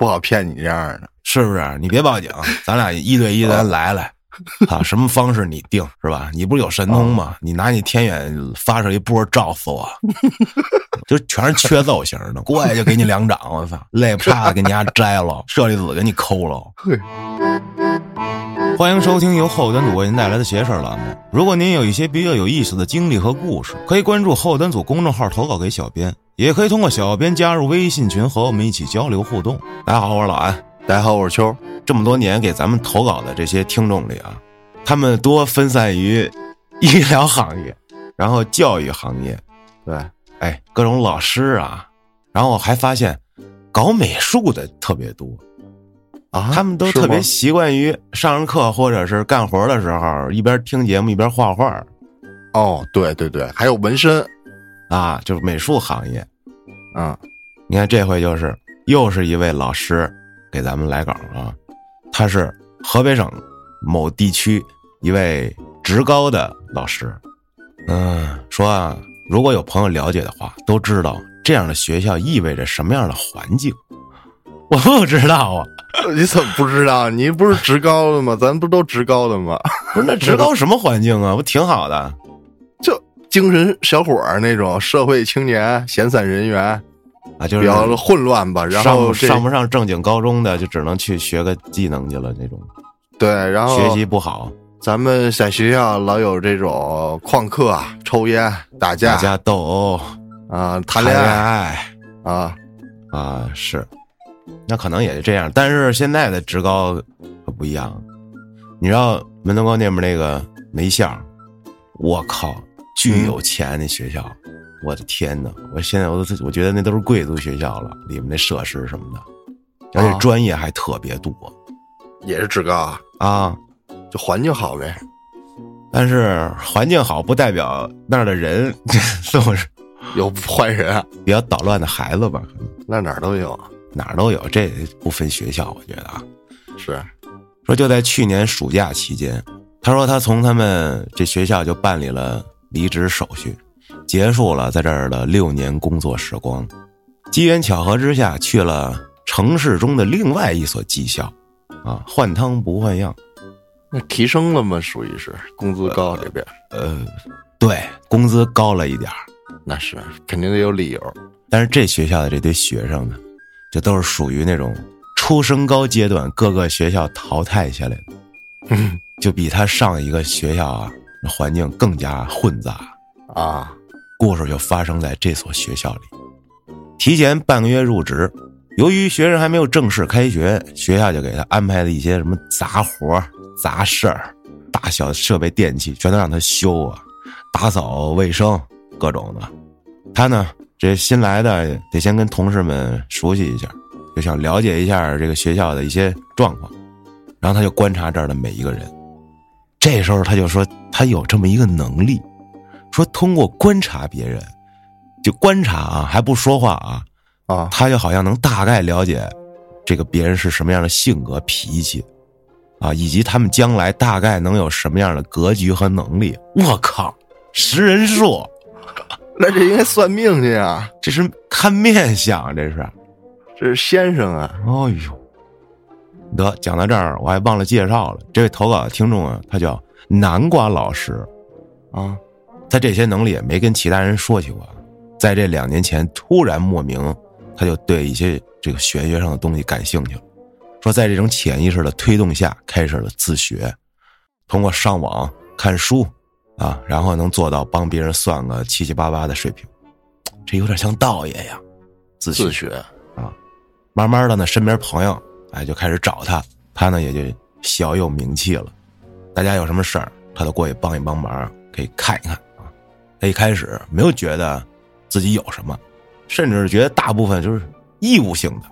不好骗你这样的，是不是？你别报警，咱俩一对一，咱来来。啊，什么方式你定是吧？你不是有神通吗？你拿你天眼发射一波照死我，就全是缺揍型的，过来就给你两掌，我操，累不差的给你家摘了，舍利子给你抠了。欢迎收听由后端组为您带来的邪事栏目。如果您有一些比较有意思的经历和故事，可以关注后端组公众号投稿给小编，也可以通过小编加入微信群和我们一起交流互动。大家好，我是老安。大家好，我是秋。这么多年给咱们投稿的这些听众里啊，他们多分散于医疗行业，然后教育行业，对，哎，各种老师啊，然后我还发现搞美术的特别多啊，他们都特别习惯于上课或者是干活的时候一边听节目一边画画。哦，对对对，还有纹身啊，就是美术行业。嗯，你看这回就是又是一位老师。给咱们来稿啊，他是河北省某地区一位职高的老师，嗯，说啊，如果有朋友了解的话，都知道这样的学校意味着什么样的环境。我不知道啊，你怎么不知道？你不是职高的吗？咱不都职高的吗？不是那职高什么环境啊？不挺好的？就精神小伙儿那种社会青年、闲散人员。啊，就是比较混乱吧，然后上不上正经高中的就只能去学个技能去了那种。对，然后学习不好，咱们在学校老有这种旷课、抽烟、打架、打架斗殴啊，谈恋爱啊啊是，那可能也是这样。但是现在的职高可不一样，你知道门头沟那边那个梅校，我靠，巨有钱那学校。我的天哪！我现在我都我觉得那都是贵族学校了，里面那设施什么的，而且专业还特别多，也是职高啊啊，就环境好呗。但是环境好不代表那儿的人是不是有坏人，比较捣乱的孩子吧？可能那哪儿都有，哪儿都有，这不分学校，我觉得啊，是说就在去年暑假期间，他说他从他们这学校就办理了离职手续。结束了在这儿的六年工作时光，机缘巧合之下去了城市中的另外一所技校，啊，换汤不换药，那提升了吗？属于是工资高这边，呃，对，工资高了一点那是肯定得有理由。但是这学校的这堆学生呢，就都是属于那种初升高阶段各个学校淘汰下来的，就比他上一个学校啊环境更加混杂啊。故事就发生在这所学校里，提前半个月入职，由于学生还没有正式开学，学校就给他安排了一些什么杂活、杂事儿，大小设备电器全都让他修啊，打扫卫生各种的。他呢，这新来的得先跟同事们熟悉一下，就想了解一下这个学校的一些状况，然后他就观察这儿的每一个人。这时候他就说，他有这么一个能力。说通过观察别人，就观察啊，还不说话啊，啊，他就好像能大概了解这个别人是什么样的性格脾气，啊，以及他们将来大概能有什么样的格局和能力。我靠，识人术，那这应该算命去啊？这是看面相，这是，这是先生啊！哎呦，得讲到这儿，我还忘了介绍了，这位投稿的听众啊，他叫南瓜老师，啊。他这些能力也没跟其他人说起过，在这两年前突然莫名，他就对一些这个玄学上的东西感兴趣了，说在这种潜意识的推动下，开始了自学，通过上网看书，啊，然后能做到帮别人算个七七八八的水平，这有点像道爷呀，自自学啊，慢慢的呢，身边朋友哎就开始找他，他呢也就小有名气了，大家有什么事儿，他都过去帮一帮忙，可以看一看。他一开始没有觉得自己有什么，甚至觉得大部分就是义务性的，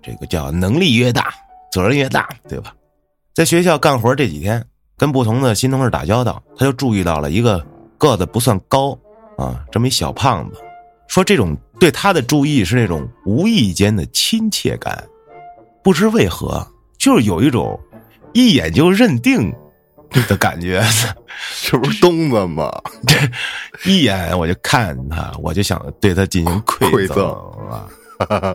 这个叫能力越大，责任越大，对吧？在学校干活这几天，跟不同的新同事打交道，他就注意到了一个个子不算高啊，这么一小胖子，说这种对他的注意是那种无意间的亲切感，不知为何，就是有一种一眼就认定。的感觉，这不是东子吗？这 一眼我就看他，我就想对他进行 馈赠啊。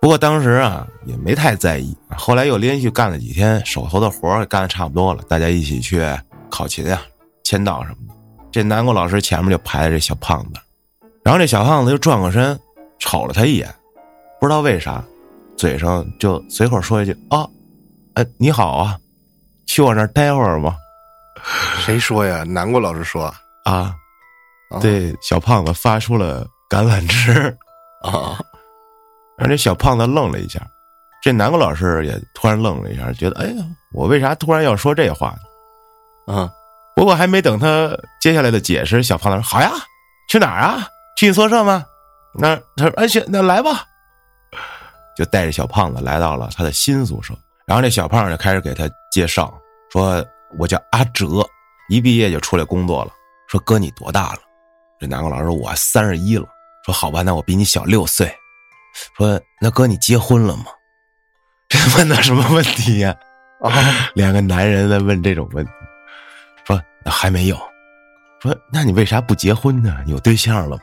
不过当时啊也没太在意，后来又连续干了几天手头的活儿，干的差不多了，大家一起去考勤啊、签到什么的。这南国老师前面就排着这小胖子，然后这小胖子就转过身瞅了他一眼，不知道为啥，嘴上就随口说一句：“啊，哎，你好啊，去我那儿待会儿吗谁说呀？南国老师说？”啊，啊对，小胖子发出了橄榄枝。啊，然后这小胖子愣了一下，这南国老师也突然愣了一下，觉得哎呀，我为啥突然要说这话呢？啊，不过还没等他接下来的解释，小胖子说：“好呀，去哪儿啊？去你宿舍吗？”那他说：“哎行，那来吧。”就带着小胖子来到了他的新宿舍，然后这小胖就开始给他介绍，说：“我叫阿哲，一毕业就出来工作了。说哥你多大了？”这南国老师说：“我三十一了。”说：“好吧，那我比你小六岁。”说：“那哥你结婚了吗？” 这问的什么问题呀、啊，两个男人在问这种问题，说那还没有，说那你为啥不结婚呢？有对象了吗？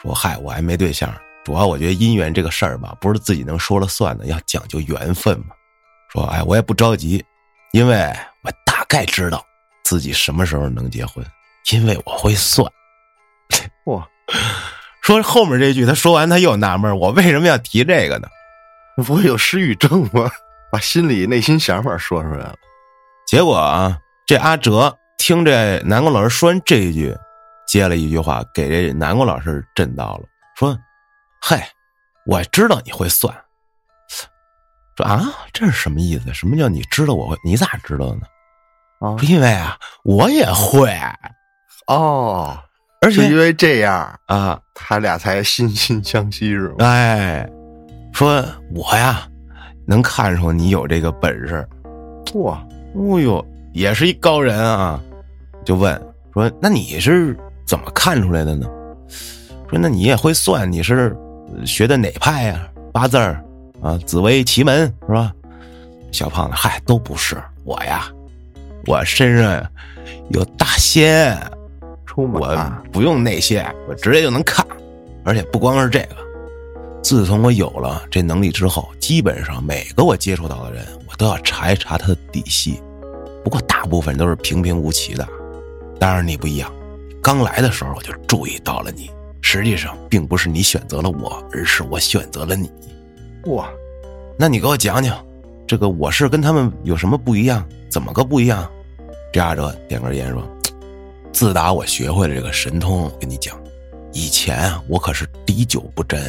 说嗨，我还没对象，主要我觉得姻缘这个事儿吧，不是自己能说了算的，要讲究缘分嘛。说哎，我也不着急，因为我大概知道自己什么时候能结婚，因为我会算。哇，说后面这句，他说完他又纳闷，我为什么要提这个呢？不会有失语症吗？把心里内心想法说出来了。结果啊，这阿哲听这南宫老师说完这一句，接了一句话，给这南宫老师震到了，说：“嗨，我知道你会算。”说啊，这是什么意思？什么叫你知道我会？你咋知道的呢？啊说因为啊，我也会，哦，而且因为这样，啊，他俩才惺惺相惜是吗？哎，说我呀，能看出你有这个本事。哇，哦呦，也是一高人啊！就问说：“那你是怎么看出来的呢？”说：“那你也会算，你是学的哪派呀、八字儿啊，紫薇奇门是吧？”小胖子，嗨，都不是我呀，我身上有大仙，出门我不用那些，我直接就能看，而且不光是这个。自从我有了这能力之后，基本上每个我接触到的人，我都要查一查他的底细。不过大部分都是平平无奇的。当然你不一样，刚来的时候我就注意到了你。实际上并不是你选择了我，而是我选择了你。哇，那你给我讲讲，这个我是跟他们有什么不一样？怎么个不一样？这阿哲点根烟说：“自打我学会了这个神通，我跟你讲，以前啊，我可是滴酒不沾，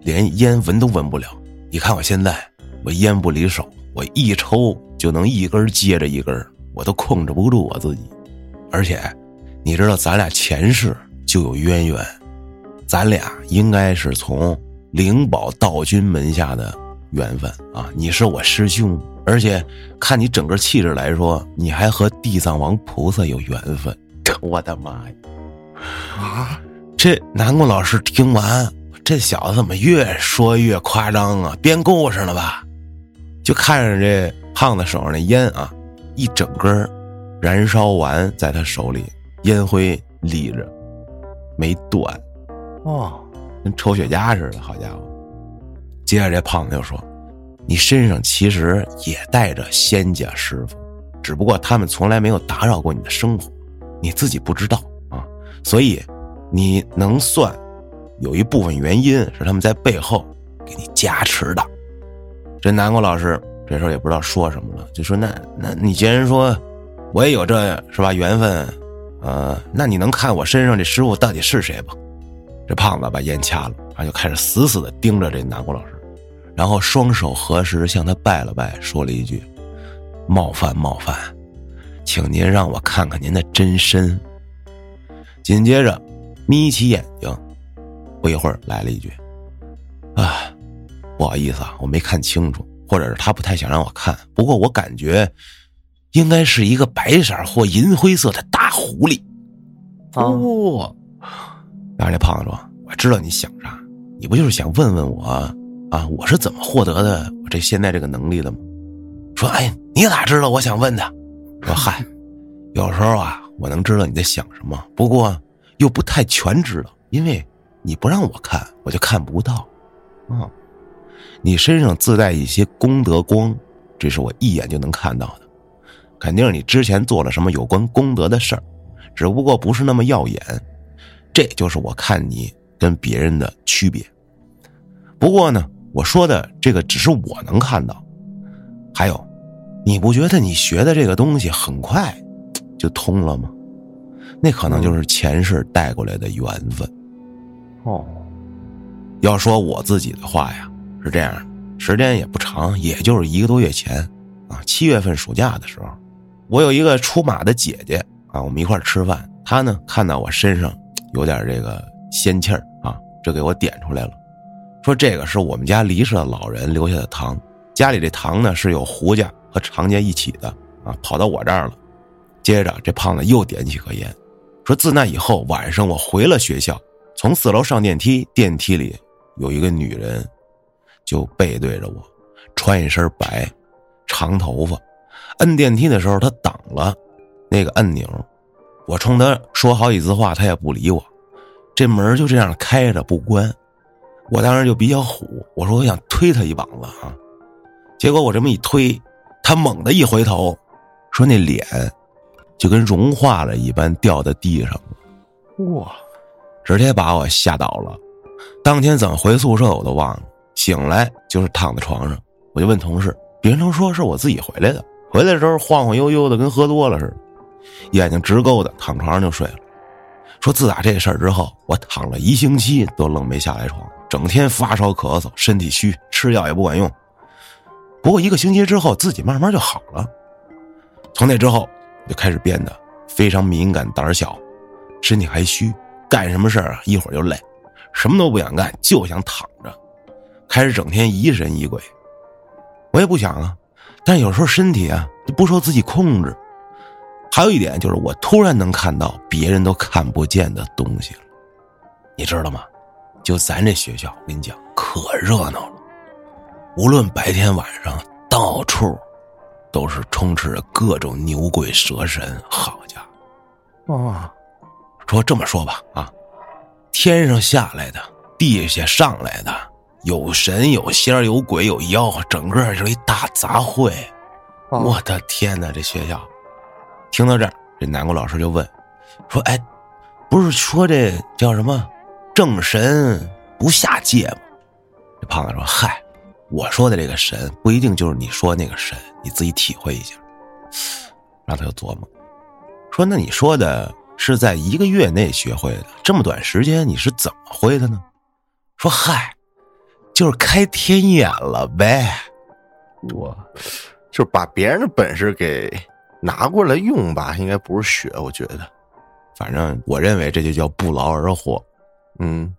连烟闻都闻不了。你看我现在，我烟不离手，我一抽就能一根接着一根，我都控制不住我自己。而且，你知道咱俩前世就有渊源，咱俩应该是从灵宝道君门下的缘分啊！你是我师兄，而且看你整个气质来说，你还和地藏王菩萨有缘分。我的妈呀！啊，这南宫老师听完，这小子怎么越说越夸张啊？编故事了吧？就看着这胖子手上那烟啊，一整根燃烧完，在他手里，烟灰立着，没断，哦，跟抽雪茄似的。好家伙！接着这胖子就说：“你身上其实也带着仙家师傅，只不过他们从来没有打扰过你的生活，你自己不知道啊。所以你能算，有一部分原因是他们在背后给你加持的。”这南国老师这时候也不知道说什么了，就说：“那那你既然说我也有这是吧缘分，呃，那你能看我身上这师傅到底是谁吧？”这胖子把烟掐了，然后就开始死死的盯着这南国老师，然后双手合十向他拜了拜，说了一句：“冒犯冒犯，请您让我看看您的真身。”紧接着眯起眼睛，不一会儿来了一句：“啊，不好意思啊，我没看清楚，或者是他不太想让我看。不过我感觉应该是一个白色或银灰色的大狐狸。”哦，然后这胖子说：“我知道你想啥，你不就是想问问我啊？我是怎么获得的我这现在这个能力的吗？”说：“哎，你咋知道我想问的？”说：“嗨，有时候啊，我能知道你在想什么，不过又不太全知道，因为你不让我看，我就看不到。”啊，你身上自带一些功德光，这是我一眼就能看到的，肯定是你之前做了什么有关功德的事儿，只不过不是那么耀眼。这就是我看你跟别人的区别。不过呢，我说的这个只是我能看到。还有，你不觉得你学的这个东西很快就通了吗？那可能就是前世带过来的缘分。哦，要说我自己的话呀，是这样，时间也不长，也就是一个多月前啊，七月份暑假的时候，我有一个出马的姐姐啊，我们一块吃饭，她呢看到我身上有点这个仙气儿啊，就给我点出来了，说这个是我们家离世的老人留下的糖，家里这糖呢是有胡家和常家一起的啊，跑到我这儿了。接着这胖子又点起颗烟，说自那以后晚上我回了学校。从四楼上电梯，电梯里有一个女人，就背对着我，穿一身白，长头发。摁电梯的时候，她挡了那个按钮。我冲他说好几次话，他也不理我。这门就这样开着不关。我当时就比较虎，我说我想推他一膀子啊。结果我这么一推，他猛地一回头，说那脸就跟融化了一般掉在地上了。哇！直接把我吓倒了，当天怎么回宿舍我都忘了。醒来就是躺在床上，我就问同事，别人都说是我自己回来的。回来的时候晃晃悠悠的，跟喝多了似的，眼睛直勾的，躺床上就睡了。说自打这事儿之后，我躺了一星期都愣没下来床，整天发烧咳嗽，身体虚，吃药也不管用。不过一个星期之后，自己慢慢就好了。从那之后，就开始变得非常敏感、胆小，身体还虚。干什么事儿啊？一会儿就累，什么都不想干，就想躺着，开始整天疑神疑鬼。我也不想啊，但有时候身体啊就不受自己控制。还有一点就是，我突然能看到别人都看不见的东西了，你知道吗？就咱这学校，我跟你讲，可热闹了，无论白天晚上，到处都是充斥着各种牛鬼蛇神。好家伙！啊！说这么说吧，啊，天上下来的，地下上来的，有神有仙有鬼有妖，整个是一大杂烩。我的天哪，这学校！听到这儿，这南国老师就问，说：“哎，不是说这叫什么正神不下界吗？”这胖子说：“嗨，我说的这个神不一定就是你说那个神，你自己体会一下。”然后他就琢磨，说：“那你说的？”是在一个月内学会的，这么短时间你是怎么会的呢？说嗨，就是开天眼了呗。我就是把别人的本事给拿过来用吧，应该不是学，我觉得，反正我认为这就叫不劳而获。嗯，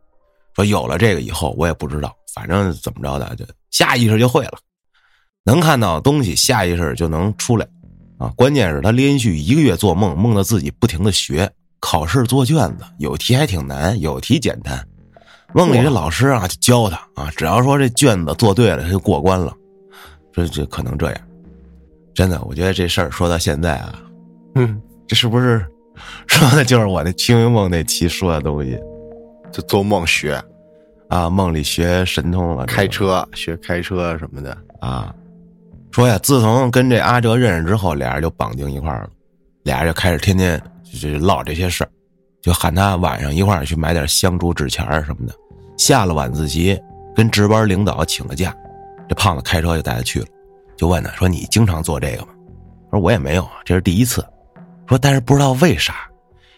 说有了这个以后，我也不知道，反正怎么着的，就下意识就会了，能看到东西，下意识就能出来。啊，关键是他连续一个月做梦，梦到自己不停的学考试做卷子，有题还挺难，有题简单。梦里这老师啊就教他啊，只要说这卷子做对了，他就过关了。这这可能这样，真的，我觉得这事儿说到现在啊，嗯，这是不是 说的就是我那清明梦那期说的东西？就做梦学啊，梦里学神通了，开车学开车什么的啊。说呀，自从跟这阿哲认识之后，俩人就绑定一块儿了，俩人就开始天天就唠这些事儿，就喊他晚上一块儿去买点香烛纸钱什么的。下了晚自习，跟值班领导请了假，这胖子开车就带他去了，就问他说：“你经常做这个吗？”说：“我也没有啊，这是第一次。”说：“但是不知道为啥，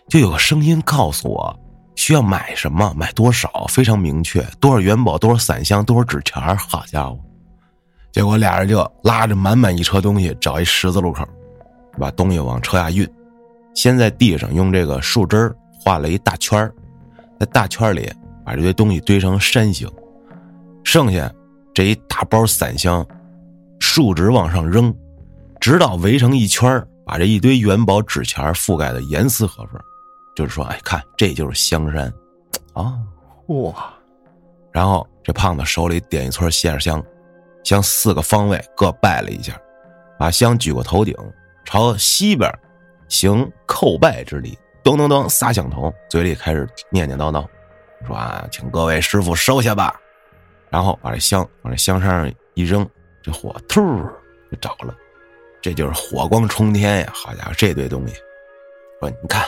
就有个声音告诉我，需要买什么，买多少，非常明确，多少元宝，多少散香，多少纸钱好家伙！”结果俩人就拉着满满一车东西，找一十字路口，把东西往车下运。先在地上用这个树枝画了一大圈在大圈里把这些东西堆成山形。剩下这一大包散香，竖直往上扔，直到围成一圈把这一堆元宝纸钱覆盖的严丝合缝。就是说，哎，看这就是香山，啊，哇！然后这胖子手里点一撮线香。向四个方位各拜了一下，把香举过头顶，朝西边行叩拜之礼，咚咚咚撒响头，嘴里开始念念叨叨，说啊，请各位师傅收下吧。然后把这香往这香山上一扔，这火突就着了，这就是火光冲天呀！好家伙，这堆东西，说你看，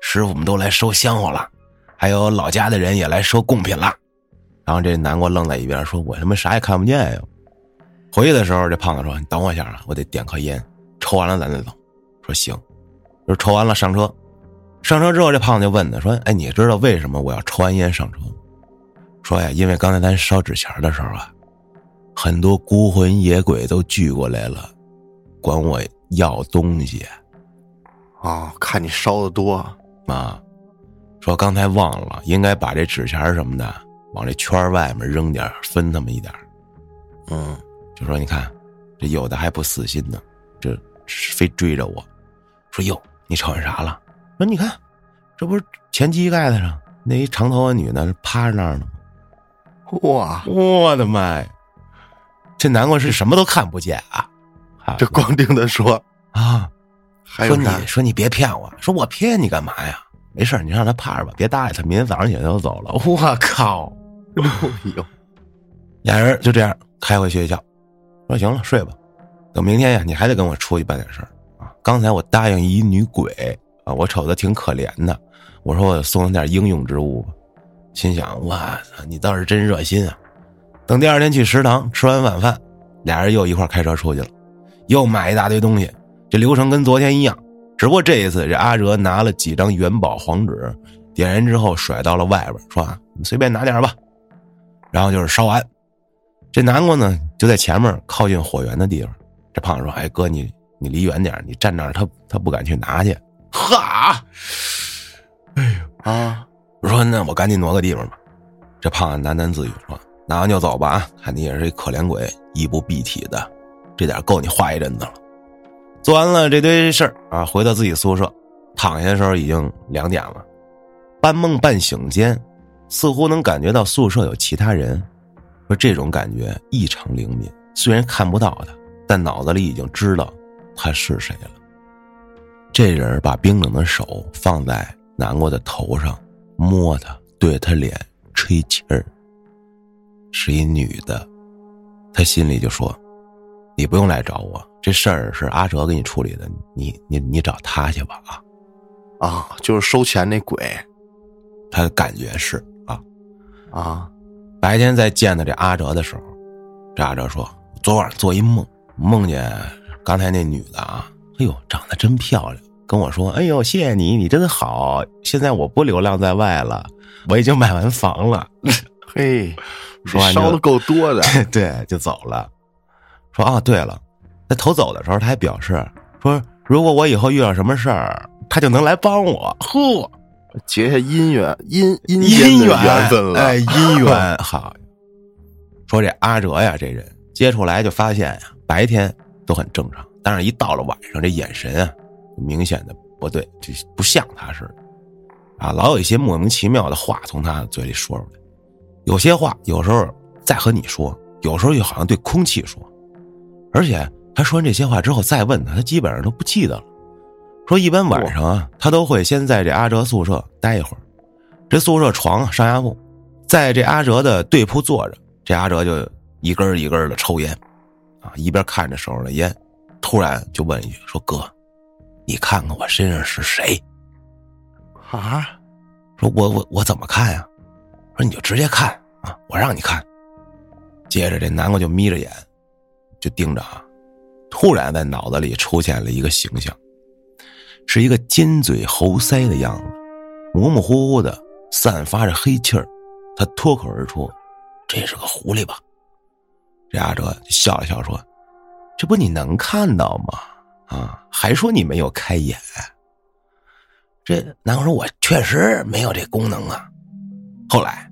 师傅们都来收香火了，还有老家的人也来收贡品了。然后这南瓜愣在一边，说：“我他妈啥也看不见呀！”回去的时候，这胖子说：“你等我一下啊，我得点颗烟，抽完了咱再走。”说：“行。”就抽完了上车，上车之后，这胖子就问他说：“哎，你知道为什么我要抽完烟上车？”说呀，因为刚才咱烧纸钱的时候啊，很多孤魂野鬼都聚过来了，管我要东西。哦，看你烧的多啊，说刚才忘了，应该把这纸钱什么的往这圈外面扔点，分他们一点。嗯，就说你看，这有的还不死心呢，这非追着我，说哟，你瞅见啥了？说你看，这不是前膝盖子上那一长头发女的趴着那儿呢吗？哇，我的妈呀！这南瓜是什么都看不见啊！这光听他说啊，还说你说你别骗我，说我骗你干嘛呀？没事你让他趴着吧，别搭理他。明天早上起来就走了。我靠！哎呦，俩人就这样开回学校，说行了，睡吧。等明天呀，你还得跟我出去办点事儿啊。刚才我答应一女鬼啊，我瞅她挺可怜的，我说我送她点应用之物吧。心想：我操，你倒是真热心啊！等第二天去食堂吃完晚饭，俩人又一块开车出去了，又买一大堆东西。这流程跟昨天一样，只不过这一次这阿哲拿了几张元宝黄纸，点燃之后甩到了外边，说啊：“你随便拿点吧。”然后就是烧完。这南瓜呢，就在前面靠近火源的地方。这胖子说：“哎哥，你你离远点，你站那儿，他他不敢去拿去。”哈！哎呦啊！我说：“那我赶紧挪个地方吧。”这胖子喃喃自语说：“拿完就走吧啊！看你也是一可怜鬼，衣不蔽体的，这点够你花一阵子了。”做完了这堆事儿啊，回到自己宿舍，躺下的时候已经两点了。半梦半醒间，似乎能感觉到宿舍有其他人，说这种感觉异常灵敏。虽然看不到他，但脑子里已经知道他是谁了。这人把冰冷的手放在南瓜的头上。摸他，对他脸吹气儿，是一女的，他心里就说：“你不用来找我，这事儿是阿哲给你处理的，你你你找他去吧啊！”啊，就是收钱那鬼，他感觉是啊啊。白天在见到这阿哲的时候，这阿哲说：“昨晚做一梦，梦见刚才那女的啊，哎呦，长得真漂亮。”跟我说：“哎呦，谢谢你，你真好。现在我不流浪在外了，我已经买完房了。”嘿，说完烧的够多的，对，就走了。说啊，对了，在头走的时候，他还表示说，如果我以后遇到什么事儿，他就能来帮我。嚯，结下姻缘，姻姻姻缘分了，哎，姻缘 好。说这阿哲呀，这人接触来就发现呀，白天都很正常，但是一到了晚上，这眼神啊。明显的不对，就不像他似的，啊，老有一些莫名其妙的话从他嘴里说出来。有些话有时候在和你说，有时候又好像对空气说。而且他说完这些话之后再问他，他基本上都不记得了。说一般晚上啊，他都会先在这阿哲宿舍待一会儿。这宿舍床啊，上下铺，在这阿哲的对铺坐着，这阿哲就一根一根的抽烟，啊，一边看着手上的烟，突然就问一句：“说哥。”你看看我身上是谁？啊？说我我我怎么看呀？说你就直接看啊，我让你看。接着这南瓜就眯着眼，就盯着啊。突然在脑子里出现了一个形象，是一个尖嘴猴腮的样子，模模糊糊的，散发着黑气儿。他脱口而出：“这是个狐狸吧？”这阿哲笑了笑说：“这不你能看到吗？”啊，还说你没有开眼？这南瓜说：“我确实没有这功能啊。”后来，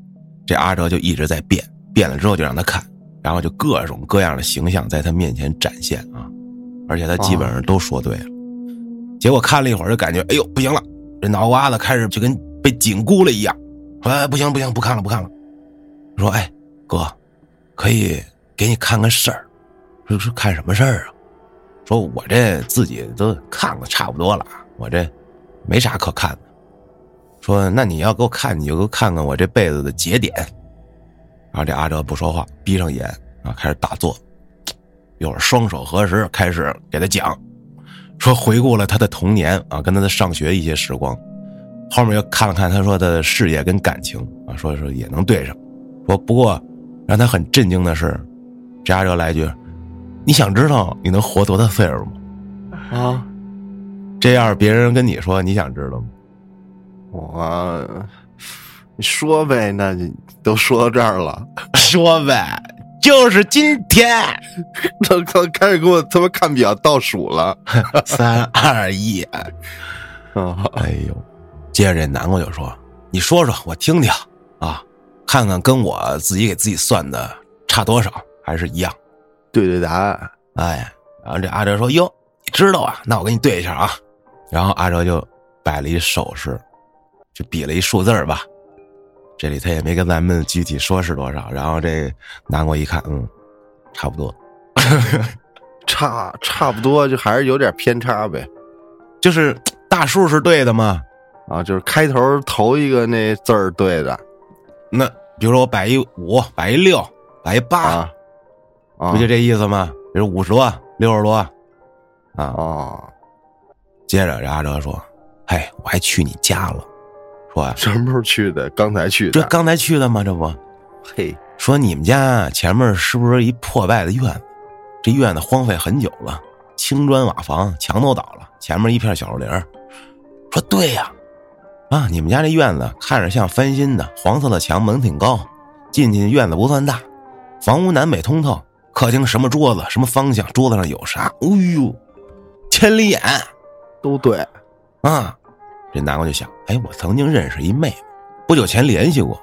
这阿哲就一直在变，变了之后就让他看，然后就各种各样的形象在他面前展现啊，而且他基本上都说对了。结果看了一会儿，就感觉哎呦不行了，这脑瓜子开始就跟被紧箍了一样。哎，不行不行，不看了不看了。说：“哎，哥，可以给你看个事儿。”说是看什么事儿啊？说我这自己都看的差不多了，我这没啥可看的。说那你要给我看，你就给我看看我这辈子的节点。然后这阿哲不说话，闭上眼啊，开始打坐。一会儿双手合十，开始给他讲，说回顾了他的童年啊，跟他的上学一些时光。后面又看了看他说的事业跟感情啊，说说也能对上。说不过让他很震惊的是，这阿哲来一句：“你想知道你能活多大岁数吗？”啊，这样别人跟你说，你想知道吗？我你说呗，那你都说到这儿了，说呗，就是今天，他他开始给我他妈看表倒数了，三二一，啊，哎呦！接着这南瓜就说：“你说说，我听听啊，看看跟我自己给自己算的差多少，还是一样。对对答案，哎，然后这阿哲说：“哟，你知道啊？那我给你对一下啊。”然后阿哲就摆了一手势，就比了一数字吧。这里他也没跟咱们具体说是多少。然后这南瓜一看，嗯，差不多，差差不多，就还是有点偏差呗。就是大数是对的嘛。啊，就是开头头一个那字儿对的。那比如说我摆一五，摆一六，摆一八，啊，啊不就这意思吗？比如五十多、六十多，啊。哦，接着这阿哲说：“嘿，我还去你家了，说呀，什么时候去的？刚才去的。这刚才去的吗？这不嘿，说你们家前面是不是一破败的院子？这院子荒废很久了，青砖瓦房，墙都倒了，前面一片小树林儿。说对呀，啊，你们家这院子看着像翻新的，黄色的墙，门挺高，进去院子不算大，房屋南北通透，客厅什么桌子，什么方向，桌子上有啥？哎呦，千里眼。”都对。啊，这南瓜就想，哎，我曾经认识一妹妹，不久前联系过，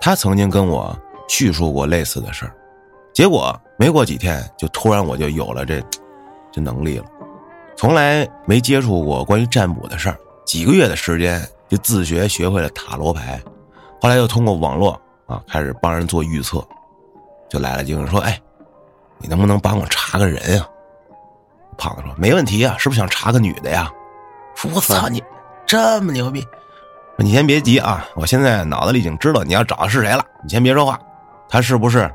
她曾经跟我叙述过类似的事儿，结果没过几天，就突然我就有了这这能力了，从来没接触过关于占卜的事儿，几个月的时间就自学学会了塔罗牌，后来又通过网络啊开始帮人做预测，就来了精神说，哎，你能不能帮我查个人啊？胖子说：“没问题啊，是不是想查个女的呀？”说：“我操你，这么牛逼！”：“你先别急啊，我现在脑子里已经知道你要找的是谁了。你先别说话，他是不是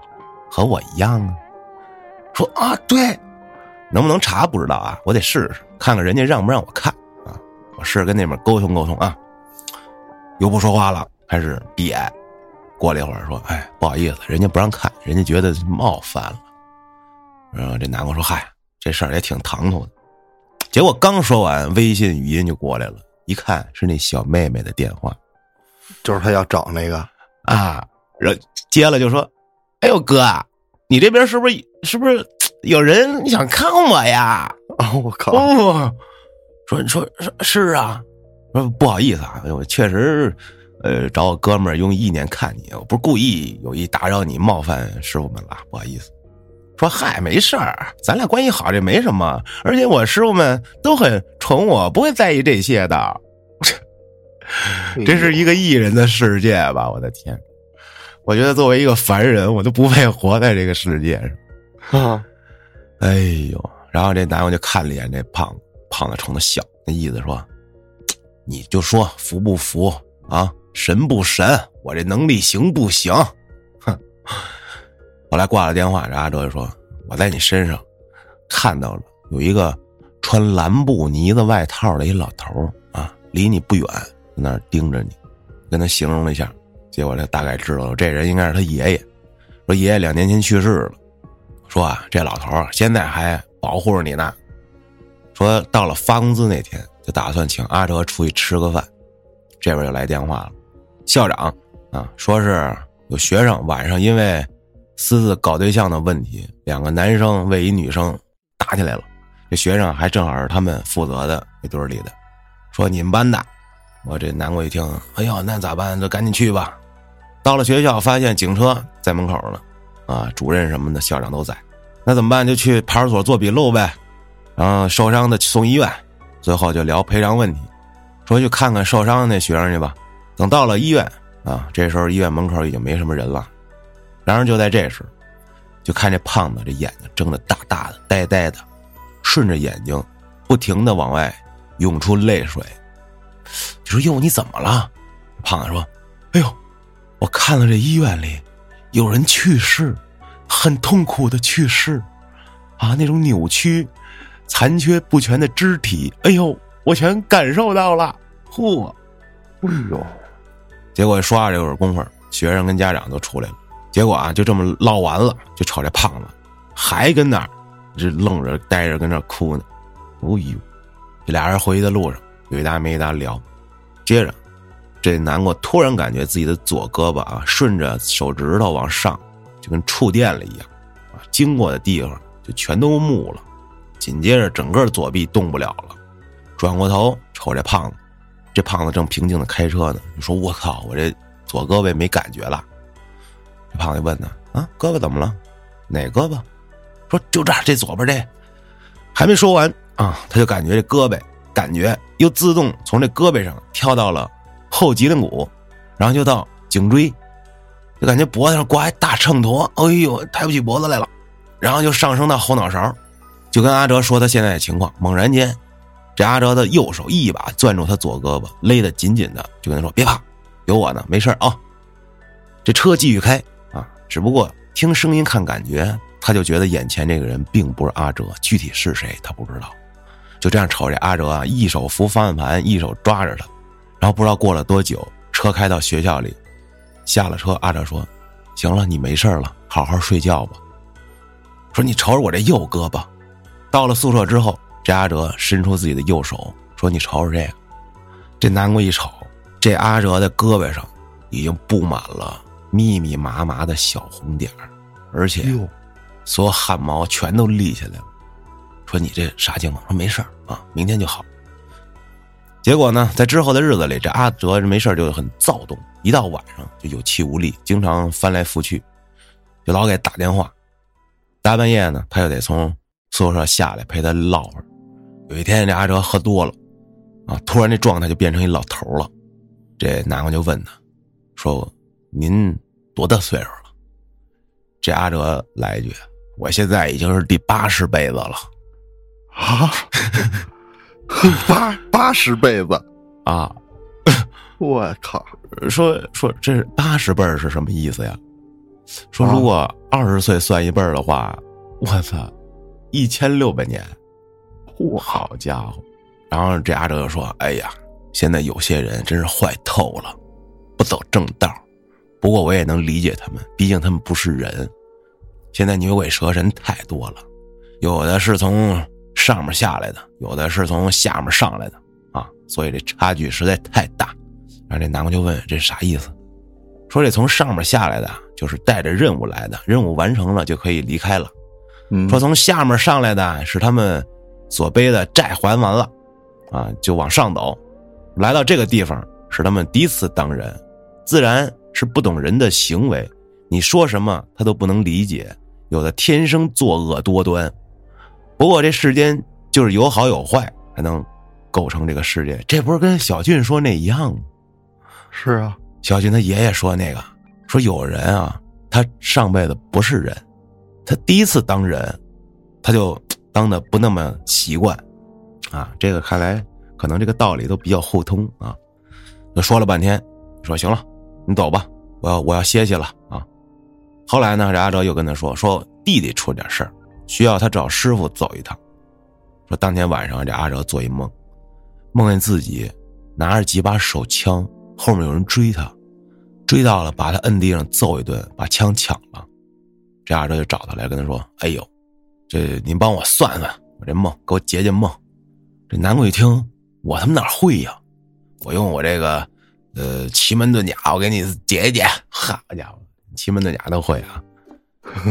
和我一样啊？”说：“啊，对，能不能查不知道啊，我得试试，看看人家让不让我看啊。我试着跟那边沟通沟通啊。”又不说话了，开始闭眼。过了一会儿说：“哎，不好意思，人家不让看，人家觉得冒犯了。”然后这南瓜说：“嗨。”这事儿也挺唐突的，结果刚说完，微信语音就过来了，一看是那小妹妹的电话，就是他要找那个啊，然后接了就说：“哎呦哥，你这边是不是是不是有人想看我呀？”啊，我靠！哦，说说说是啊，说不好意思啊，我确实呃找我哥们儿用意念看你，我不是故意有意打扰你，冒犯师傅们了，不好意思。说嗨，没事儿，咱俩关系好，这没什么。而且我师傅们都很宠我，不会在意这些的。这是一个艺人的世界吧？我的天！我觉得作为一个凡人，我都不配活在这个世界上。啊！哎呦！然后这男的就看了一眼这胖子，胖子冲他笑，那意思说：“你就说服不服啊？神不神？我这能力行不行？”哼。后来挂了电话，这阿哲就说：“我在你身上看到了有一个穿蓝布呢子外套的一老头啊，离你不远，在那盯着你。”跟他形容了一下，结果他大概知道了，这人应该是他爷爷。说爷爷两年前去世了，说啊，这老头现在还保护着你呢。说到了发工资那天，就打算请阿哲出去吃个饭。这边又来电话了，校长啊，说是有学生晚上因为。私自搞对象的问题，两个男生为一女生打起来了，这学生还正好是他们负责的那堆里的，说你们班的，我这南瓜一听，哎呦，那咋办？就赶紧去吧。到了学校，发现警车在门口了，啊，主任什么的，校长都在，那怎么办？就去派出所做笔录呗，然后受伤的送医院，最后就聊赔偿问题，说去看看受伤的那学生去吧。等到了医院，啊，这时候医院门口已经没什么人了。然而就在这时，就看这胖子这眼睛睁得大大的、呆呆的，顺着眼睛不停的往外涌出泪水。就说：“哟，你怎么了？”胖子说：“哎呦，我看了这医院里有人去世，很痛苦的去世，啊，那种扭曲、残缺不全的肢体，哎呦，我全感受到了。嚯，哎呦，结果说话这会儿功夫，学生跟家长都出来了。结果啊，就这么唠完了，就瞅这胖子还跟那儿这愣着呆着，跟那儿哭呢。哦呦，这俩人回去的路上有一搭没一搭聊。接着，这南瓜突然感觉自己的左胳膊啊，顺着手指头往上，就跟触电了一样，啊，经过的地方就全都木了。紧接着，整个左臂动不了了。转过头瞅这胖子，这胖子正平静的开车呢。你说我靠，我这左胳膊没感觉了。胖子问他啊，胳膊怎么了？哪胳膊？说就这儿，这左边这。还没说完啊，他就感觉这胳膊感觉又自动从这胳膊上跳到了后脊梁骨，然后就到颈椎，就感觉脖子上挂一大秤砣，哎呦，抬不起脖子来了。然后就上升到后脑勺，就跟阿哲说他现在的情况。猛然间，这阿哲的右手一把攥住他左胳膊，勒得紧紧的，就跟他说：“别怕，有我呢，没事啊。”这车继续开，只不过听声音看感觉。他就觉得眼前这个人并不是阿哲，具体是谁他不知道。就这样瞅着阿哲啊，一手扶方向盘，一手抓着他，然后不知道过了多久，车开到学校里，下了车，阿哲说：“行了，你没事了，好好睡觉吧。”说你瞅瞅我这右胳膊。到了宿舍之后，这阿哲伸出自己的右手，说：“你瞅瞅这个。”这南瓜一瞅，这阿哲的胳膊上已经布满了密密麻麻的小红点而且。所有汗毛全都立起来了，说你这啥情况？说没事啊，明天就好。结果呢，在之后的日子里，这阿哲没事就很躁动，一到晚上就有气无力，经常翻来覆去，就老给打电话。大半夜呢，他又得从宿舍下来陪他唠会儿。有一天，这阿哲喝多了，啊，突然这状态就变成一老头了。这南瓜就问他，说：“您多大岁数了？”这阿哲来一句。我现在已经是第八十辈子了，啊，八八十辈子啊！我靠！说说这八十辈儿是什么意思呀？说如果二十岁算一辈儿的话，我操，一千六百年！嚯，好家伙！然后这阿哲就说：“哎呀，现在有些人真是坏透了，不走正道。不过我也能理解他们，毕竟他们不是人。”现在牛鬼蛇神太多了，有的是从上面下来的，有的是从下面上来的啊，所以这差距实在太大。然后这南瓜就问：“这啥意思？”说：“这从上面下来的，就是带着任务来的，任务完成了就可以离开了。说从下面上来的是他们所背的债还完了，啊，就往上走，来到这个地方是他们第一次当人，自然是不懂人的行为，你说什么他都不能理解。”有的天生作恶多端，不过这世间就是有好有坏，才能构成这个世界。这不是跟小俊说那一样吗？是啊，小俊他爷爷说那个，说有人啊，他上辈子不是人，他第一次当人，他就当的不那么习惯，啊，这个看来可能这个道理都比较互通啊。那说了半天，说行了，你走吧，我要我要歇歇了啊。后来呢，这阿哲又跟他说：“说弟弟出了点事儿，需要他找师傅走一趟。”说当天晚上，这阿哲做一梦，梦见自己拿着几把手枪，后面有人追他，追到了，把他摁地上揍一顿，把枪抢了。这阿哲就找他来，跟他说：“哎呦，这您帮我算算，我这梦给我解解梦。”这南鬼一听，我他妈哪会呀？我用我这个呃奇门遁甲，我给你解一解。好家伙！奇门遁甲都会啊，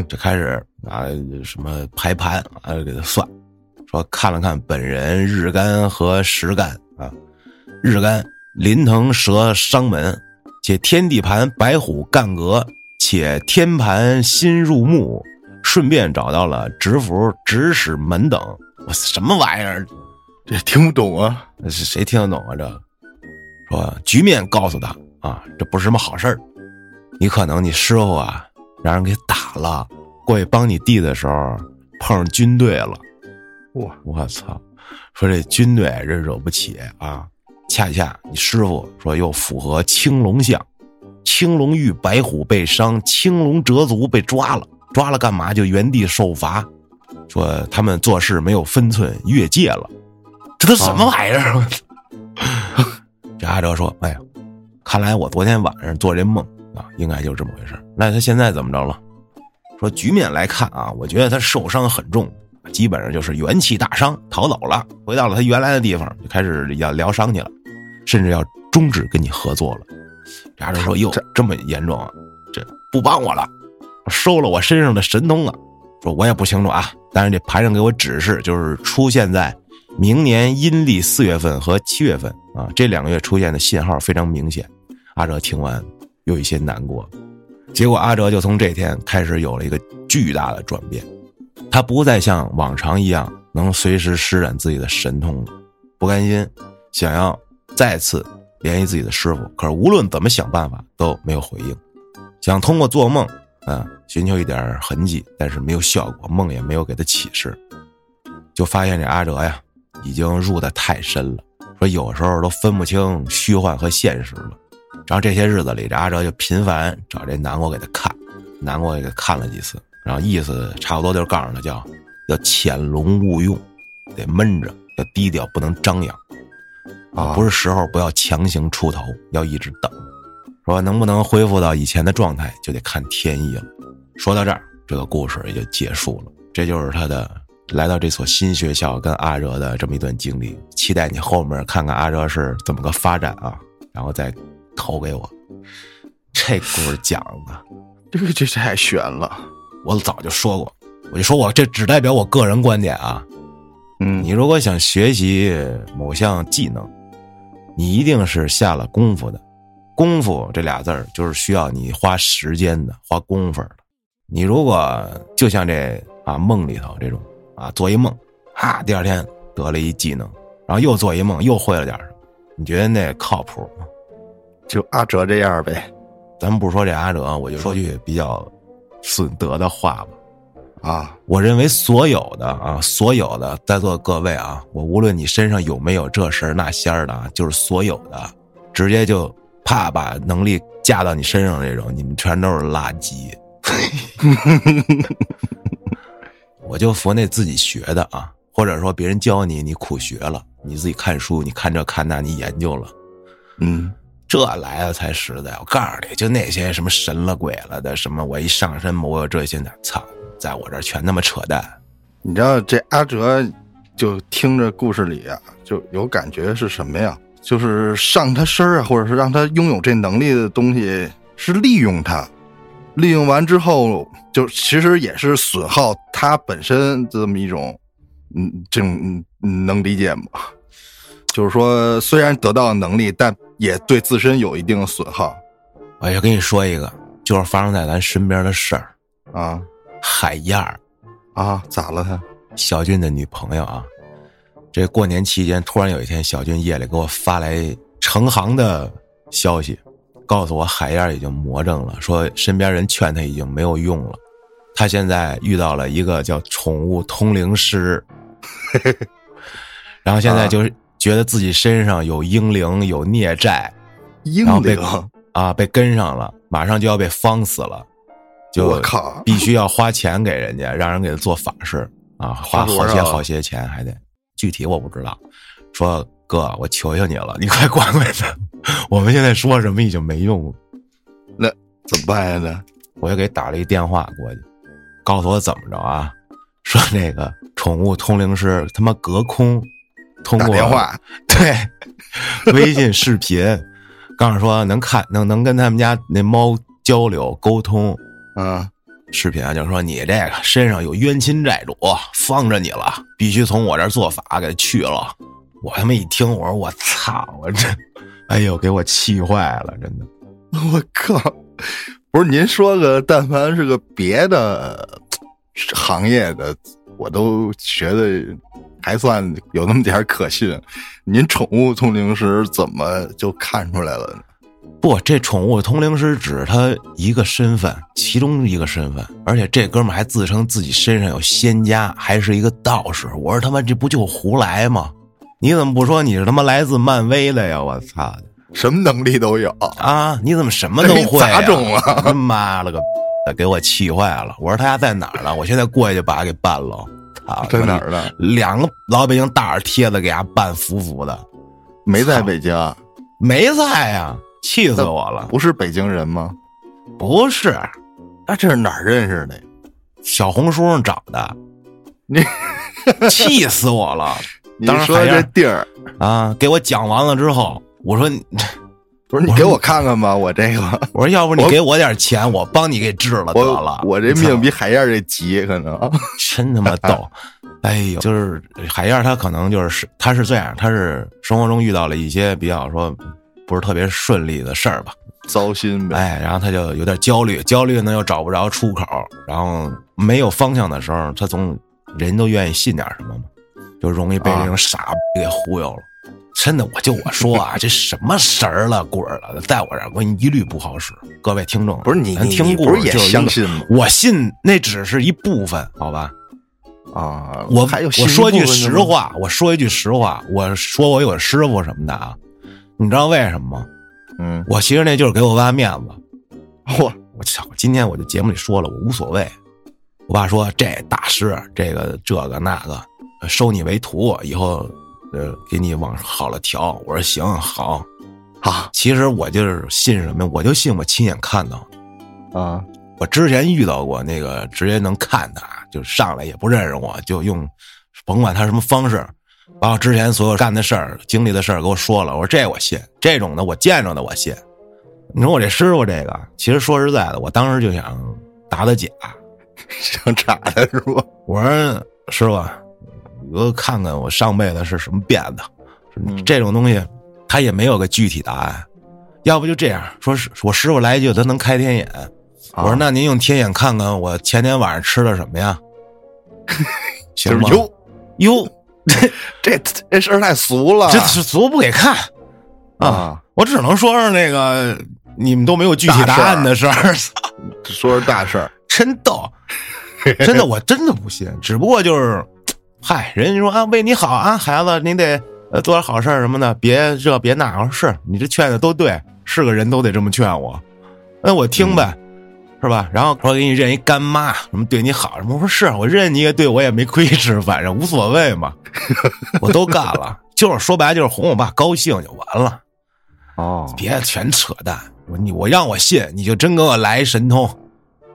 就开始啊什么排盘啊给他算，说看了看本人日干和时干啊，日干临腾蛇伤门，且天地盘白虎干格，且天盘心入木，顺便找到了直符指使门等。我什么玩意儿？这听不懂啊？是谁听得懂啊？这说局面告诉他啊，这不是什么好事儿。你可能你师傅啊，让人给打了，过去帮你弟的时候碰上军队了，哇！我操！说这军队这惹不起啊！恰恰你师傅说又符合青龙相，青龙遇白虎被伤，青龙折足被抓了，抓了干嘛？就原地受罚。说他们做事没有分寸，越界了。这都什么玩意儿？这阿哲说：“哎呀，看来我昨天晚上做这梦啊，应该就是这么回事。那他现在怎么着了？说局面来看啊，我觉得他受伤很重，基本上就是元气大伤，逃走了，回到了他原来的地方，就开始要疗伤去了，甚至要终止跟你合作了。”这阿哲说：“哟，这么严重啊？这不帮我了，收了我身上的神通啊！说我也不清楚啊，但是这牌上给我指示，就是出现在。”明年阴历四月份和七月份啊，这两个月出现的信号非常明显。阿哲听完有一些难过，结果阿哲就从这天开始有了一个巨大的转变，他不再像往常一样能随时施展自己的神通了，不甘心，想要再次联系自己的师傅，可是无论怎么想办法都没有回应，想通过做梦啊寻求一点痕迹，但是没有效果，梦也没有给他启示，就发现这阿哲呀。已经入得太深了，说有时候都分不清虚幻和现实了。然后这些日子里，这阿哲就频繁找这南国给他看，南国也给看了几次，然后意思差不多就是告诉他叫要潜龙勿用，得闷着，要低调，不能张扬，啊，不是时候不要强行出头，要一直等。说能不能恢复到以前的状态，就得看天意了。说到这儿，这个故事也就结束了。这就是他的。来到这所新学校，跟阿哲的这么一段经历，期待你后面看看阿哲是怎么个发展啊，然后再投给我。这故事讲的，这个这太悬了。我早就说过，我就说我这只代表我个人观点啊。嗯，你如果想学习某项技能，你一定是下了功夫的。功夫这俩字儿就是需要你花时间的，花功夫的。你如果就像这啊梦里头这种。啊，做一梦，哈，第二天得了一技能，然后又做一梦，又会了点儿？你觉得那靠谱吗？就阿哲这样呗。咱们不说这阿哲，我就说句比较损德的话吧。啊，我认为所有的啊，所有的在座各位啊，我无论你身上有没有这神那仙儿的，就是所有的，直接就怕把能力架到你身上这种，你们全都是垃圾。我就服那自己学的啊，或者说别人教你，你苦学了，你自己看书，你看这看那，你研究了，嗯，这来的才实在。我告诉你，就那些什么神了鬼了的，什么我一上身，我有这些呢，操，在我这全他妈扯淡。你知道这阿哲，就听着故事里啊，就有感觉是什么呀？就是上他身啊，或者是让他拥有这能力的东西，是利用他。利用完之后，就其实也是损耗它本身这么一种，嗯，这种能理解吗？就是说，虽然得到能力，但也对自身有一定的损耗。我要跟你说一个，就是发生在咱身边的事儿啊，海燕儿啊，咋了他？小俊的女朋友啊，这过年期间突然有一天，小俊夜里给我发来成行的消息。告诉我海燕已经魔怔了，说身边人劝他已经没有用了，他现在遇到了一个叫宠物通灵师，然后现在就是觉得自己身上有婴灵有孽债，婴灵啊被跟上了，马上就要被方死了，就必须要花钱给人家，让人给他做法事啊，花好些好些钱还得，具体我不知道，说。哥，我求求你了，你快管管他。我们现在说什么已经没用了，那怎么办呀？那我又给打了一电话过去，告诉我怎么着啊？说那个宠物通灵师他妈隔空通过电话，对，微信视频，告诉说能看能能跟他们家那猫交流沟通，嗯，视频啊，就说你这个身上有冤亲债主，放着你了，必须从我这儿做法给他去了。我他妈一听，我说我操，我这，哎呦，给我气坏了，真的，我靠，不是您说个，但凡是个别的行业的，我都觉得还算有那么点可信。您宠物通灵师怎么就看出来了呢？不，这宠物通灵师只是他一个身份，其中一个身份，而且这哥们还自称自己身上有仙家，还是一个道士。我说他妈这不就胡来吗？你怎么不说你是他妈来自漫威的呀？我操！什么能力都有。啊，你怎么什么都会、啊？这你砸中了他妈了个逼，给我气坏了！我说他家在哪儿呢？我现在过去就把他给办了。操，在哪儿呢？两个老北京大耳贴子给他办服服的，没在北京，啊没在呀、气死我了！不是北京人吗？不是那这是哪儿认识的？小红书上找的，你 气死我了你说这地儿，啊！给我讲完了之后，我说你 不是你给我看看吧，我这个 我说要不你给我点钱，我帮你给治了得了我。这命比海燕这急，可能 真他妈逗！哎呦，就是海燕，他可能就是他是这样，他是生活中遇到了一些比较说不是特别顺利的事儿吧，糟心呗。哎，然后他就有点焦虑，焦虑呢又找不着出口，然后没有方向的时候，他总人都愿意信点什么嘛，就容易被这种傻逼给忽悠了。真的，我就我说啊，这什么神儿了鬼儿了，在我这儿我一律不好使。各位听众，不是你咱你听故事你不是也相信吗？我信那只是一部分，好吧？啊，我还有我说句实话，我说一句实话，我说我有师傅什么的啊，你知道为什么吗？嗯，我其实那就是给我爸面子。我，我操！今天我就节目里说了，我无所谓。我爸说这大师，这个这个那个，呃收你为徒，以后呃给你往好了调。我说行好。啊其实我就是信什么？我就信我亲眼看到。啊，我之前遇到过那个直接能看他，就上来也不认识我，就用甭管他什么方式，把我之前所有干的事儿、经历的事儿给我说了。我说这我信，这种的我见着的我信。你说我这师傅这个，其实说实在的，我当时就想打打假。想查他是吧？我说师傅，你给我看看我上辈子是什么变的。嗯这种东西，他也没有个具体答案。要不就这样说，是我师傅来一句，他能开天眼。我说啊那您用天眼看看我前天晚上吃的什么呀？行吗？就是哟，哟，这这事儿太俗了，这是俗不给看啊！啊，我只能说是那个你们都没有具体答案的事儿，说是大事儿，真逗，真的我真的不信，只不过就是，嗨，人家说啊为你好啊，孩子你得呃做点好事儿什么的，别这别那。我说是你这劝的都对，是个人都得这么劝我，那我听呗。是吧？然后说给你认一干妈，什么对你好什么？我说是我认你也对我也没亏吃，反正无所谓嘛，我都干了。就是说白了就是哄我爸高兴就完了。哦，别全扯淡！我你我让我信，你就真给我来一神通，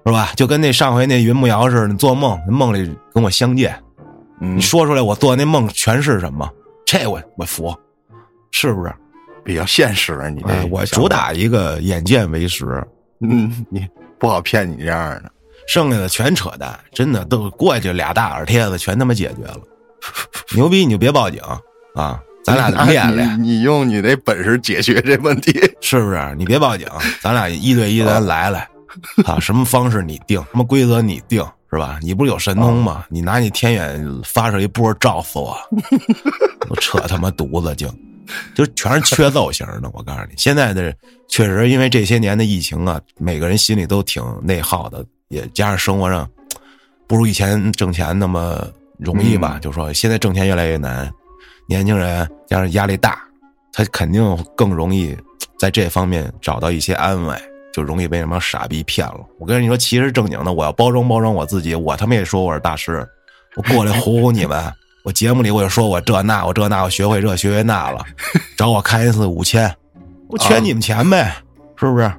是吧？就跟那上回那云木瑶似的，做梦梦里跟我相见，嗯你，说出来我做那梦全是什么？这我我服，是不是？比较现实，你这哎，我主打一个眼见为实，嗯，你不好骗你这样的，剩下的全扯淡，真的都过去俩大耳贴子全他妈解决了。牛逼你就别报警啊！咱俩练练，你你用你那本事解决这问题，是不是？你别报警，咱俩一对一咱来来，啊，什么方式你定，什么规则你定，是吧？你不是有神通吗？你拿你天眼发射一波照死我，都扯他妈犊子精，就全是缺揍型的。我告诉你，现在的确实因为这些年的疫情啊，每个人心里都挺内耗的，也加上生活上不如以前挣钱那么容易吧。就说现在挣钱越来越难，年轻人加上压力大，他肯定更容易在这方面找到一些安慰，就容易被什么傻逼骗了。我跟你说，其实正经的，我要包装包装我自己，我他妈也说我是大师，我过来唬唬你们。我节目里我就说我这那我这那我学会这学会那了，找我开一次五千，我圈你们钱呗，是不是？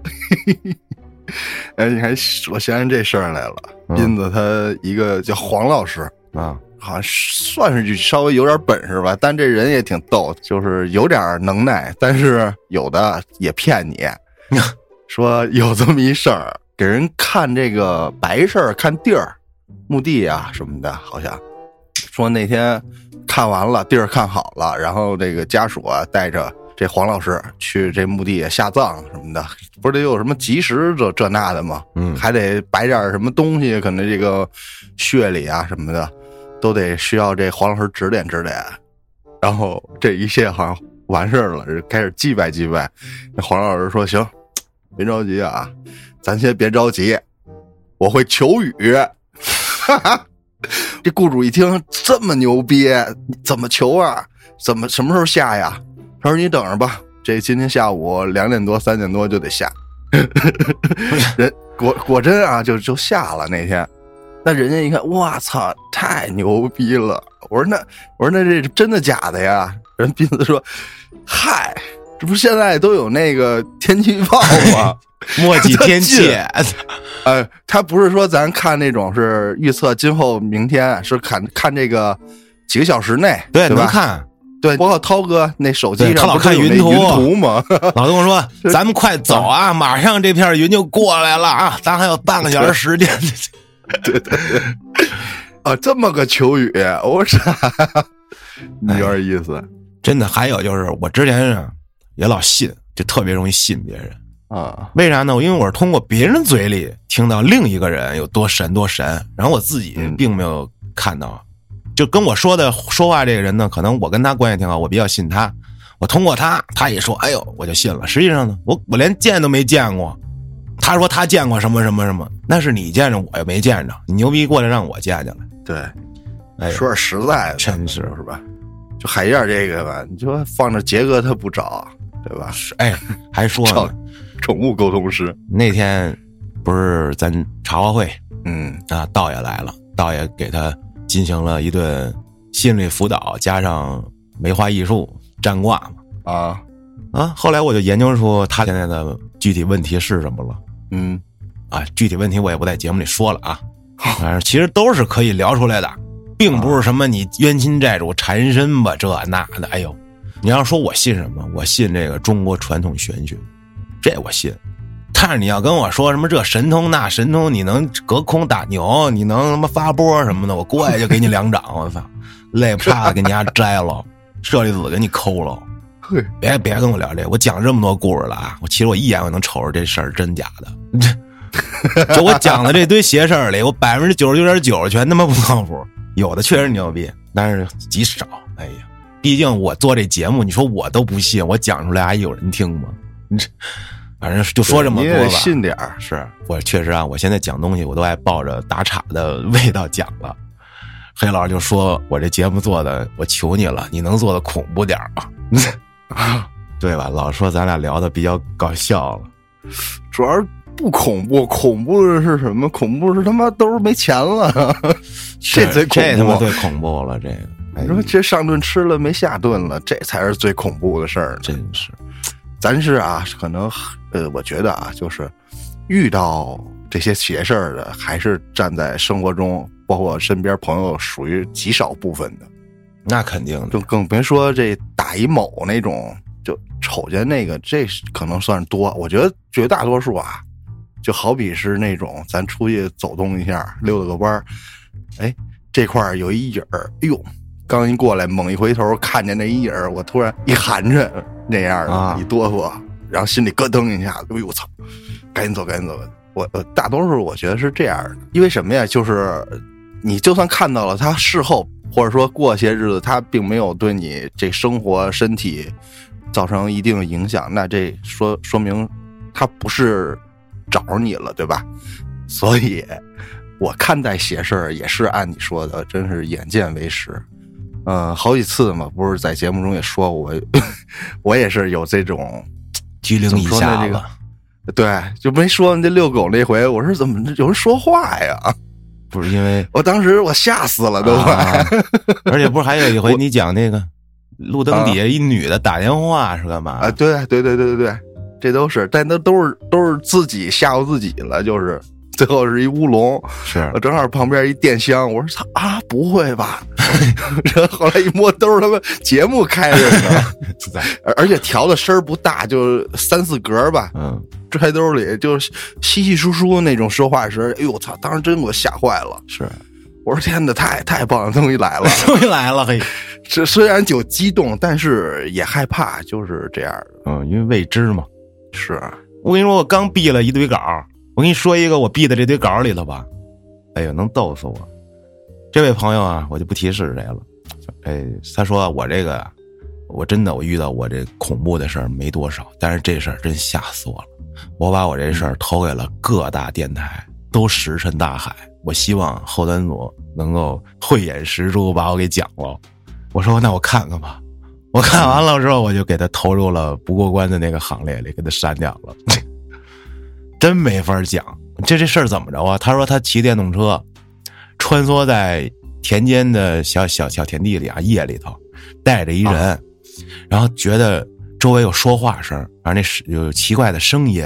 哎，你还说想起这事儿来了。嗯斌子他一个叫黄老师，啊，好像算是稍微有点本事吧，但这人也挺逗，就是有点能耐，但是有的也骗你，说有这么一事儿，给人看这个白事儿，看地儿、墓地啊什么的，好像说那天看完了，地儿看好了，然后这个家属啊带着这黄老师去这墓地下葬什么的，不是得有什么吉时这这那的吗？嗯还得摆点什么东西，可能这个穴里啊什么的，都得需要这黄老师指点指点。然后这一切好像完事儿了，开始祭拜祭拜。那黄老师说：“行，别着急啊，咱先别着急，我会求雨。”哈哈，这雇主一听这么牛逼，怎么求啊？怎么什么时候下呀？他说：“你等着吧，这今天下午两点多三点多就得下，人果果真啊，就就下了那天。那人家一看，我操，太牛逼了！我说那我说那这真的假的呀？人斌子说，嗨，这不现在都有那个天气预报吗？墨迹天 气，呃，他不是说咱看那种是预测今后明天，是看看这个几个小时内，对，对？能看。对，包括涛哥那手机上他老看云图云图吗？老跟我说：“咱们快走啊，马上这片云就过来了啊，咱还有半个小时时间。对对对啊，这么个求雨，我说你有点意思”真的，还有就是我之前啊也老信，就特别容易信别人。啊为啥呢？因为我是通过别人嘴里听到另一个人有多神多神，然后我自己嗯并没有看到。就跟我说的说话这个人呢，可能我跟他关系挺好，我比较信他。我通过他，他一说，哎呦，我就信了。实际上呢，我我连见都没见过。他说他见过什么什么什么，那是你见着，我又没见着。你牛逼过来让我见见了，对，哎，说点实在的，真是是吧？就海燕这个吧，你说放着杰哥他不找，对吧？是哎，还说找呢，宠物沟通师，那天不是咱茶话会嗯啊，道爷来了，道爷给他进行了一顿心理辅导，加上梅花易数占卦嘛。啊啊，后来我就研究出他现在的具体问题是什么了嗯啊，具体问题我也不在节目里说了啊，反正其实都是可以聊出来的，并不是什么你冤亲债主缠身吧这那的，哎呦，你要说我信什么？我信这个中国传统玄学，这我信。但是你要跟我说什么这神通那神通，你能隔空打牛，你能他妈发波什么的，我过来就给你两掌，我操，累不叉给你家摘了，舍利子给你抠了。嘿，别别跟我聊这，我讲这么多故事了啊！我其实我一眼我能瞅着这事儿真假的。就我讲的这堆邪事儿里，我百分之九十九点九全他妈不靠谱，有的确实牛逼，但是极少。哎呀，毕竟我做这节目，你说我都不信，我讲出来还有人听吗？你这反正就说这么多吧。信点儿，是我确实啊，我现在讲东西我都爱抱着打岔的味道讲了。黑老师就说我这节目做的，我求你了，你能做的恐怖点儿吗？对吧？老说咱俩聊的比较搞笑了，主要是不恐怖，恐怖的是什么？恐怖是他妈兜没钱了，这最恐怖。这他妈最恐怖了，这个哎你说这上顿吃了没下顿了，这才是最恐怖的事儿呢。真是咱是啊，可能呃，我觉得啊，就是遇到这些邪事儿的，还是站在生活中，包括身边朋友，属于极少部分的。那肯定的就更别说这打一某那种，就瞅见那个，这可能算是多。我觉得绝大多数啊，就好比是那种咱出去走动一下，溜达个弯儿，哎，这块儿有一影儿，哎呦，刚一过来，猛一回头看见那一影儿，我突然一寒碜，那样的、啊一哆嗦，然后心里咯噔一下，哎呦我操，赶紧走，赶紧走。我我，大多数我觉得是这样的，因为什么呀？就是你就算看到了，他事后或者说过些日子，他并没有对你这生活身体造成一定的影响，那这说说明他不是找你了，对吧？所以，我看待邪事儿也是按你说的，真是眼见为实。呃，好几次嘛，不是在节目中也说过，我 我也是有这种居零以怎么说呢这个下了，对，就没说那遛狗那回，我说怎么有人说话呀？不是因为 我当时我吓死了都快。啊 而且不是还有一回你讲那个路灯底下一女的打电话是干嘛？啊，对对对对对对，这都是，但那都是都是自己吓唬自己了，就是最后是一乌龙，是正好旁边一电箱，我说操啊，不会吧？然后后来一摸兜儿，他们节目开着呢，而而且调的声儿不大，就三四格吧，嗯，揣兜里就是稀稀疏疏那种说话声儿，哎呦我操，当时真给我吓坏了，是我说天哪，太太棒了，终于来了。终于来了嘿，这虽然有激动，但是也害怕，就是这样的。嗯，因为未知嘛。是啊，我跟你说，我刚毕了一堆稿儿，我跟你说一个我毕的这堆稿里头吧，哎呦，能逗死我。这位朋友啊，我就不提是谁了。哎，他说我这个，我真的我遇到我这恐怖的事儿没多少，但是这事儿真吓死我了。我把我这事儿投给了各大电台，都石沉大海。我希望后端组能够慧眼识珠，把我给讲了。我说那我看看吧。我看完了之后，我就给他投入了不过关的那个行列里，给他删掉了。真没法讲，这这事儿怎么着啊？他说他骑电动车穿梭在田间的小小小田地里啊，夜里头带着一人，然后觉得周围有说话声，反正那是有奇怪的声音，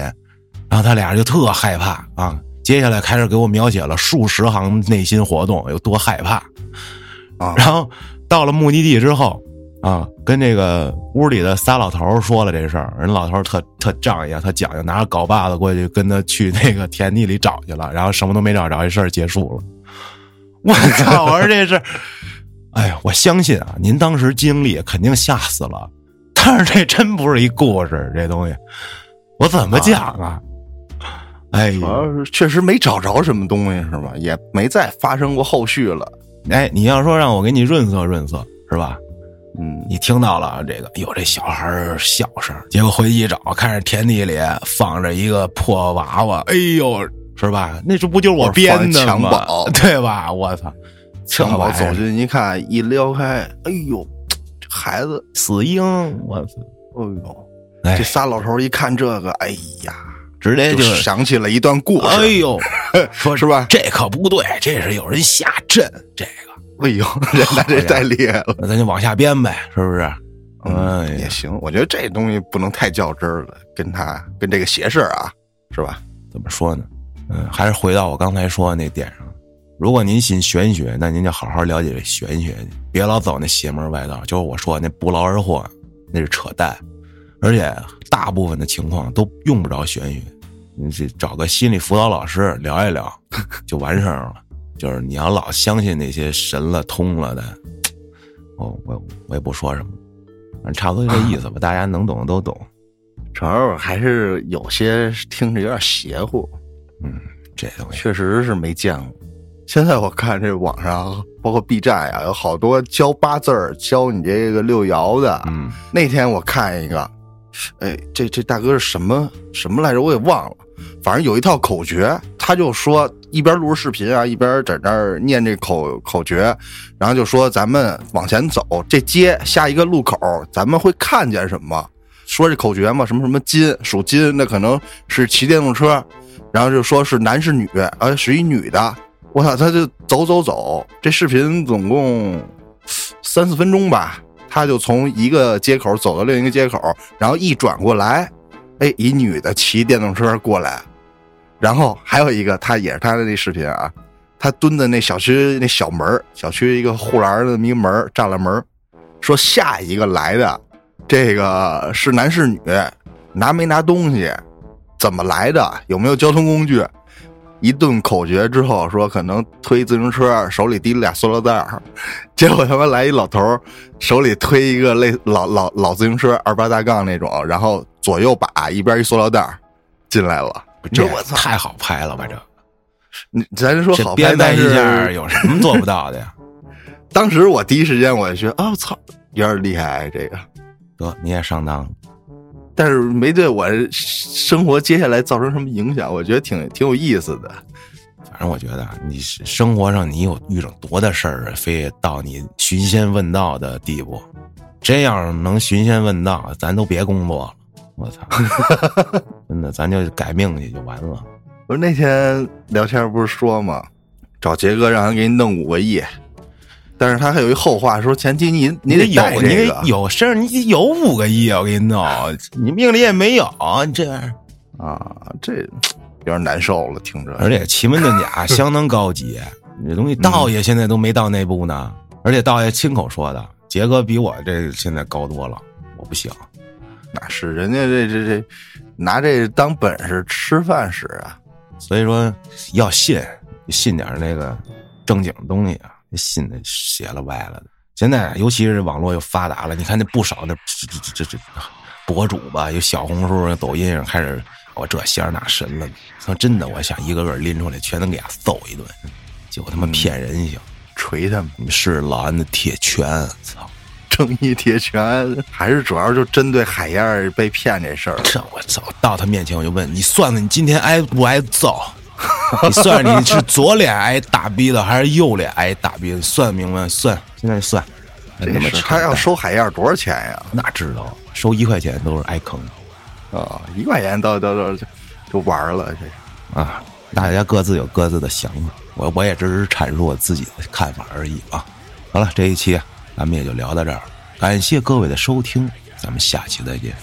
然后他俩就特害怕啊。接下来开始给我描写了数十行内心活动，有多害怕啊。然后到了目的地之后。啊，跟这个屋里的仨老头说了这事儿，人老头特特仗义，他讲究，拿着镐把子过去跟他去那个田地里找去了，然后什么都没找着，这事儿结束了。我操！我说这是，哎呀，我相信啊，您当时经历肯定吓死了，但是这真不是一故事，这东西我怎么讲啊？哎，主要是确实没找着什么东西，是吧？也没再发生过后续了。哎，你要说让我给你润色润色，是吧？嗯，你听到了这个？有这小孩笑声，结果回去一找，看着田地里放着一个破娃娃，哎呦，是吧？那这不就是我编的襁褓，对吧？我操！襁褓走进一看，一撩开，哎呦，这孩子死婴，我操！哎呦，这仨老头一看这个，哎呀，直接就想起了一段故事。哎呦，说是吧？这可不对，这是有人下阵，这个。哎呦，那这太厉害了！那咱就往下编呗，是不是？嗯，也行。我觉得这东西不能太较真了，跟他跟这个邪事儿啊，是吧？怎么说呢？嗯，还是回到我刚才说的那点上。如果您信玄学，那您就好好了解这玄学去，别老走那邪门歪道。就是我说那不劳而获，那是扯淡。而且大部分的情况都用不着玄学，你去找个心理辅导老师聊一聊，就完事儿了。就是你要老相信那些神了通了的，我我我也不说什么，反正差不多这意思吧，大家能懂的都懂。主要还是有些听着有点邪乎，嗯，这东西确实是没见过。现在我看这网上，包括 B 站呀，有好多教八字儿、教你这个六爻的。嗯，那天我看一个，哎，这这大哥是什么什么来着？我也忘了。反正有一套口诀，他就说一边录着视频啊，一边在那儿念这口口诀，然后就说咱们往前走，这街下一个路口，咱们会看见什么？说这口诀嘛，什么什么金属金，那可能是骑电动车，然后就说是男是女，呃，是一女的。我操，他就走走走，这视频总共三四分钟吧，他就从一个街口走到另一个街口，然后一转过来。哎，一女的骑电动车过来，然后还有一个，他也是他的那视频啊，他蹲在那小区那小门小区一个护栏的那么一门栅栏门说下一个来的这个是男是女，拿没拿东西，怎么来的，有没有交通工具，一顿口诀之后说可能推自行车，手里提了俩塑料袋结果他妈来一老头手里推一个类老老老自行车二八大杠那种，然后。左右把一边一塑料袋进来了，这我操，太好拍了吧？这，你咱说好拍，但一下有什么做不到的呀？当时我第一时间我就觉得，啊操，有点厉害这个，得你也上当了，但是没对我生活接下来造成什么影响，我觉得挺挺有意思的。反正我觉得你生活上你有遇上多大事儿，非到你寻仙问道的地步，真要是能寻仙问道，咱都别工作了。我操！真的，咱就改命去就完了。不是那天聊天不是说吗？找杰哥让他给你弄五个亿，但是他还有一后话，说前期你你得有你得有身上，你有五个亿啊，我给你弄，你命里也没有，你这玩意儿啊，这有点难受了，听着。而且奇门遁甲 相当高级，这东西道爷现在都没到那步呢。而且道爷亲口说的，杰哥比我这现在高多了，我不行。那是人家这这这拿这当本事吃饭使啊，所以说要信信点那个正经东西啊，信的邪了歪了的。现在尤其是网络又发达了，你看那不少那这这这这博主吧，有小红书、抖音上开始我这仙那神了，说真的，我想一个个拎出来，全能给他揍一顿，就他妈骗人行，锤他们是老安的铁拳，操！正义铁拳还是主要就针对海燕被骗这事儿。这我操！到他面前我就问你，算算你今天挨不挨揍？你算你是左脸挨打逼的，还是右脸挨打逼的？算明白？算，现在算。那么扯他要收海燕多少钱呀？那知道，收一块钱都是挨坑啊，一块钱都都都就就玩了这啊！大家各自有各自的想法，我我也只是阐述我自己的看法而已啊。好了，这一期啊，咱们也就聊到这儿，感谢各位的收听，咱们下期再见。